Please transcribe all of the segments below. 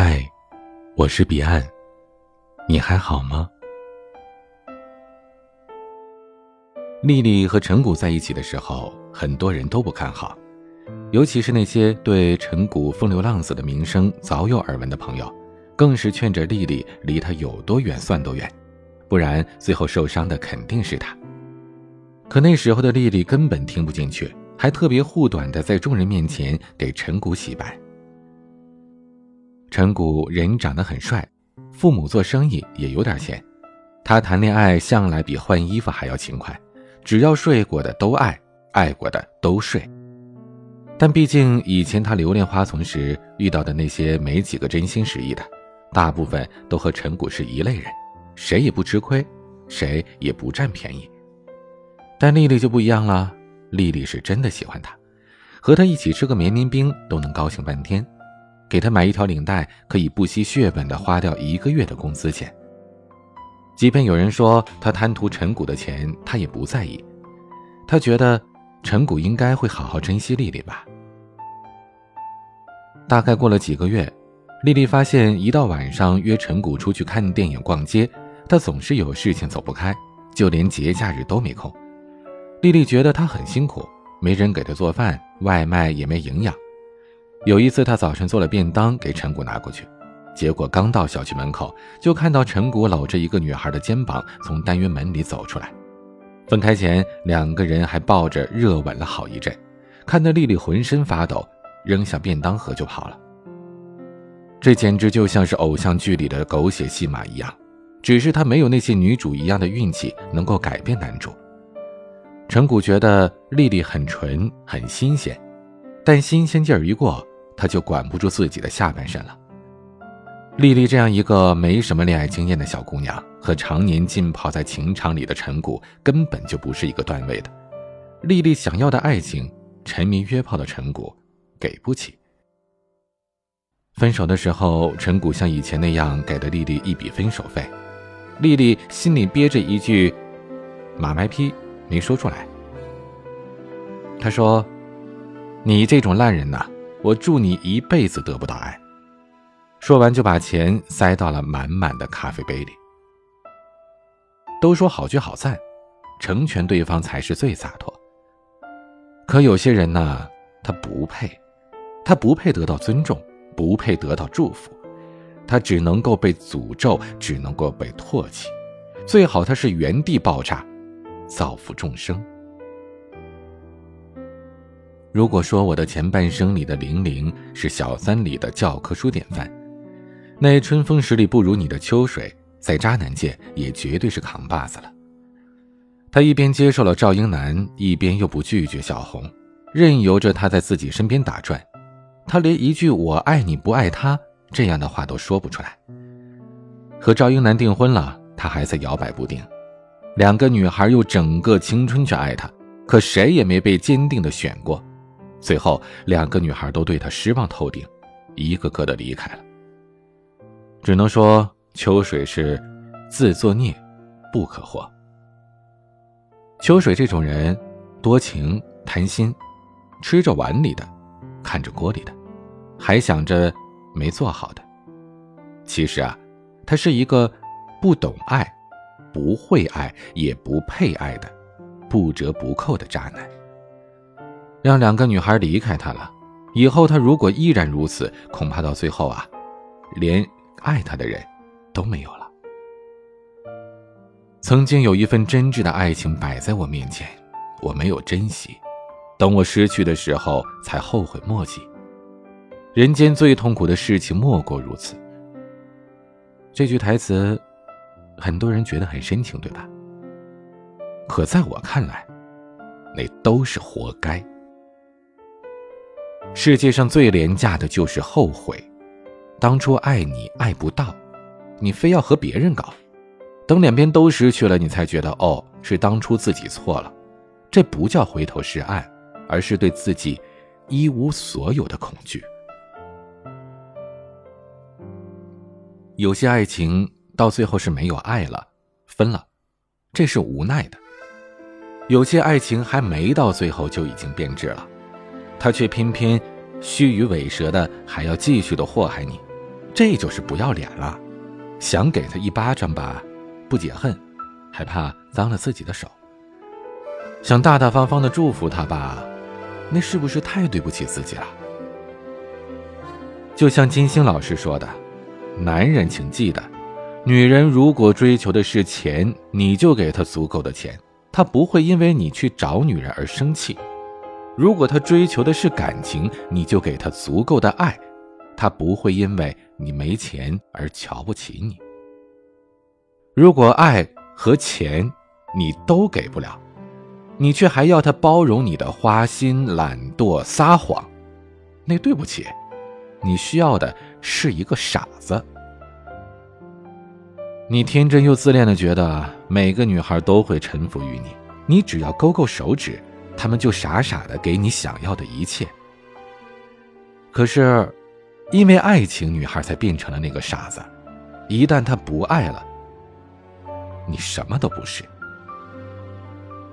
嗨，我是彼岸，你还好吗？丽丽和陈谷在一起的时候，很多人都不看好，尤其是那些对陈谷风流浪子的名声早有耳闻的朋友，更是劝着丽丽离他有多远算多远，不然最后受伤的肯定是他。可那时候的丽丽根本听不进去，还特别护短的在众人面前给陈谷洗白。陈谷人长得很帅，父母做生意也有点钱，他谈恋爱向来比换衣服还要勤快，只要睡过的都爱，爱过的都睡。但毕竟以前他留恋花丛时遇到的那些没几个真心实意的，大部分都和陈谷是一类人，谁也不吃亏，谁也不占便宜。但丽丽就不一样了，丽丽是真的喜欢他，和他一起吃个绵绵冰都能高兴半天。给他买一条领带，可以不惜血本的花掉一个月的工资钱。即便有人说他贪图陈谷的钱，他也不在意。他觉得陈谷应该会好好珍惜丽丽吧。大概过了几个月，丽丽发现一到晚上约陈谷出去看电影、逛街，他总是有事情走不开，就连节假日都没空。丽丽觉得他很辛苦，没人给他做饭，外卖也没营养。有一次，他早晨做了便当给陈谷拿过去，结果刚到小区门口，就看到陈谷搂着一个女孩的肩膀从单元门里走出来。分开前，两个人还抱着热吻了好一阵，看得丽丽浑身发抖，扔下便当盒就跑了。这简直就像是偶像剧里的狗血戏码一样，只是他没有那些女主一样的运气能够改变男主。陈谷觉得丽丽很纯，很新鲜。但新鲜劲儿一过，他就管不住自己的下半身了。丽丽这样一个没什么恋爱经验的小姑娘，和常年浸泡在情场里的陈谷根本就不是一个段位的。丽丽想要的爱情，沉迷约炮的陈谷给不起。分手的时候，陈谷像以前那样给了丽丽一笔分手费，丽丽心里憋着一句“马麦批”，没说出来。他说。你这种烂人呐，我祝你一辈子得不到爱。说完就把钱塞到了满满的咖啡杯里。都说好聚好散，成全对方才是最洒脱。可有些人呢，他不配，他不配得到尊重，不配得到祝福，他只能够被诅咒，只能够被唾弃。最好他是原地爆炸，造福众生。如果说我的前半生里的玲玲是小三里的教科书典范，那春风十里不如你的秋水，在渣男界也绝对是扛把子了。他一边接受了赵英男，一边又不拒绝小红，任由着他在自己身边打转。他连一句“我爱你不爱他”这样的话都说不出来。和赵英男订婚了，他还在摇摆不定。两个女孩用整个青春去爱他，可谁也没被坚定的选过。最后，两个女孩都对他失望透顶，一个个的离开了。只能说秋水是自作孽，不可活。秋水这种人，多情、贪心，吃着碗里的，看着锅里的，还想着没做好的。其实啊，他是一个不懂爱、不会爱、也不配爱的不折不扣的渣男。让两个女孩离开他了，以后他如果依然如此，恐怕到最后啊，连爱他的人都没有了。曾经有一份真挚的爱情摆在我面前，我没有珍惜，等我失去的时候才后悔莫及。人间最痛苦的事情莫过如此。这句台词，很多人觉得很深情，对吧？可在我看来，那都是活该。世界上最廉价的就是后悔，当初爱你爱不到，你非要和别人搞，等两边都失去了，你才觉得哦，是当初自己错了，这不叫回头是岸，而是对自己一无所有的恐惧。有些爱情到最后是没有爱了，分了，这是无奈的；有些爱情还没到最后就已经变质了。他却偏偏虚与委蛇的，还要继续的祸害你，这就是不要脸了。想给他一巴掌吧，不解恨，还怕脏了自己的手。想大大方方的祝福他吧，那是不是太对不起自己了？就像金星老师说的，男人请记得，女人如果追求的是钱，你就给她足够的钱，她不会因为你去找女人而生气；如果他追求的是感情，你就给他足够的爱，他不会因为你没钱而瞧不起你。如果爱和钱你都给不了，你却还要他包容你的花心、懒惰、撒谎，那对不起，你需要的是一个傻子。你天真又自恋的觉得每个女孩都会臣服于你，你只要勾勾手指，他们就傻傻的给你想要的一切。可是，因为爱情，女孩才变成了那个傻子。一旦她不爱了，你什么都不是。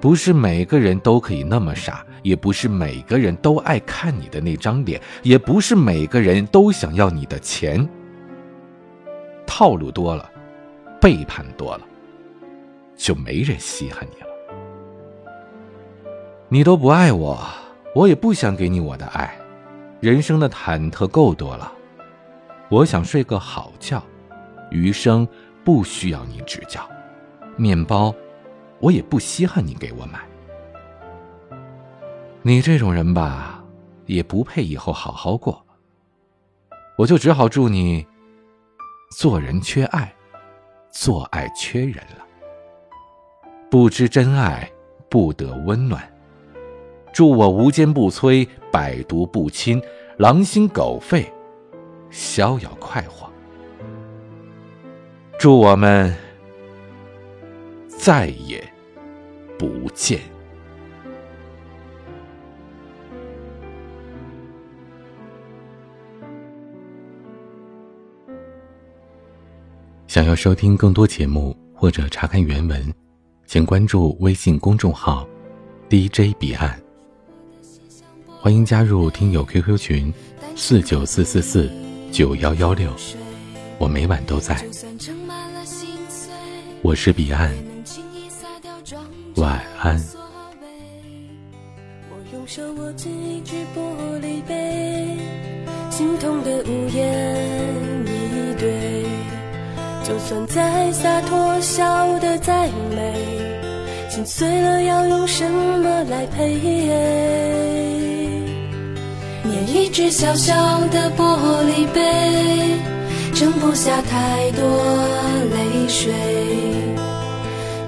不是每个人都可以那么傻，也不是每个人都爱看你的那张脸，也不是每个人都想要你的钱。套路多了，背叛多了，就没人稀罕你了。你都不爱我，我也不想给你我的爱。人生的忐忑够多了，我想睡个好觉，余生不需要你指教。面包。我也不稀罕你给我买，你这种人吧，也不配以后好好过。我就只好祝你，做人缺爱，做爱缺人了。不知真爱，不得温暖。祝我无坚不摧，百毒不侵，狼心狗肺，逍遥快活。祝我们再也。不见。想要收听更多节目或者查看原文，请关注微信公众号 “DJ 彼岸”。欢迎加入听友 QQ 群：四九四四四九幺幺六，我每晚都在。我是彼岸。晚安。我用手握紧一只玻璃杯，心痛的无言以对。就算再洒脱，笑得再美，心碎了要用什么来赔？捏一只小小的玻璃杯，盛不下太多泪水，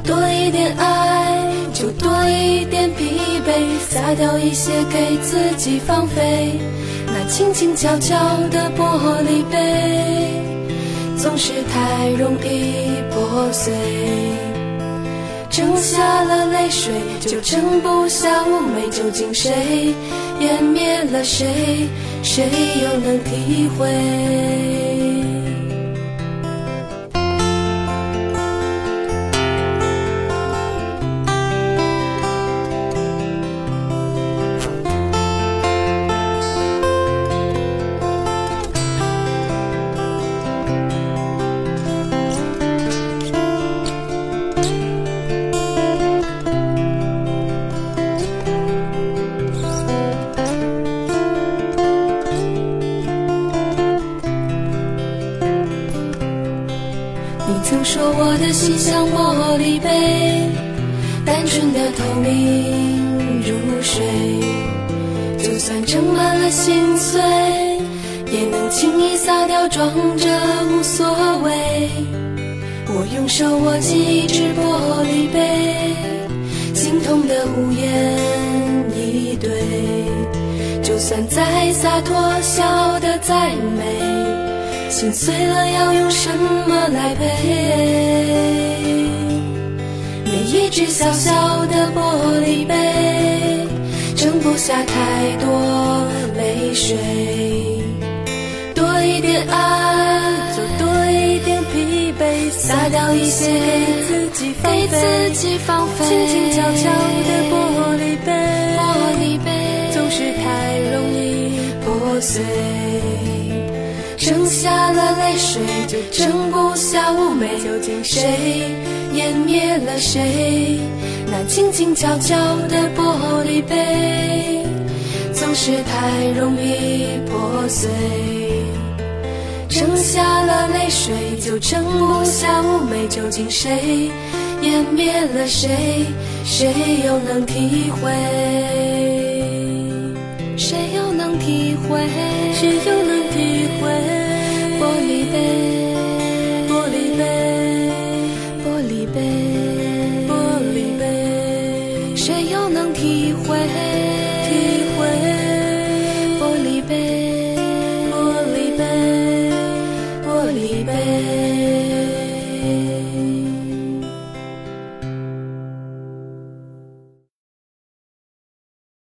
多一点爱。就多一点疲惫，撒掉一些给自己放飞。那轻轻悄悄的玻璃杯，总是太容易破碎。盛下了泪水，就盛不下妩媚。究竟谁湮灭了谁，谁又能体会？满了心碎，也能轻易洒掉，装着无所谓。我用手握紧一只玻璃杯，心痛的无言以对。就算再洒脱，笑得再美。心碎了，要用什么来赔？每一只小小的玻璃杯，不下太多泪水。多一点爱，就多一点疲惫，撒掉一些给自己放飞。轻轻悄悄的玻璃杯，玻璃杯总是太容易破碎。剩下了泪水，就盛不下妩媚。究竟谁湮灭了谁？那静静悄悄的玻璃杯，总是太容易破碎。盛下了泪水，就盛不下妩媚。究竟谁湮灭了谁？谁又能体会？谁又能体会？谁又能体会？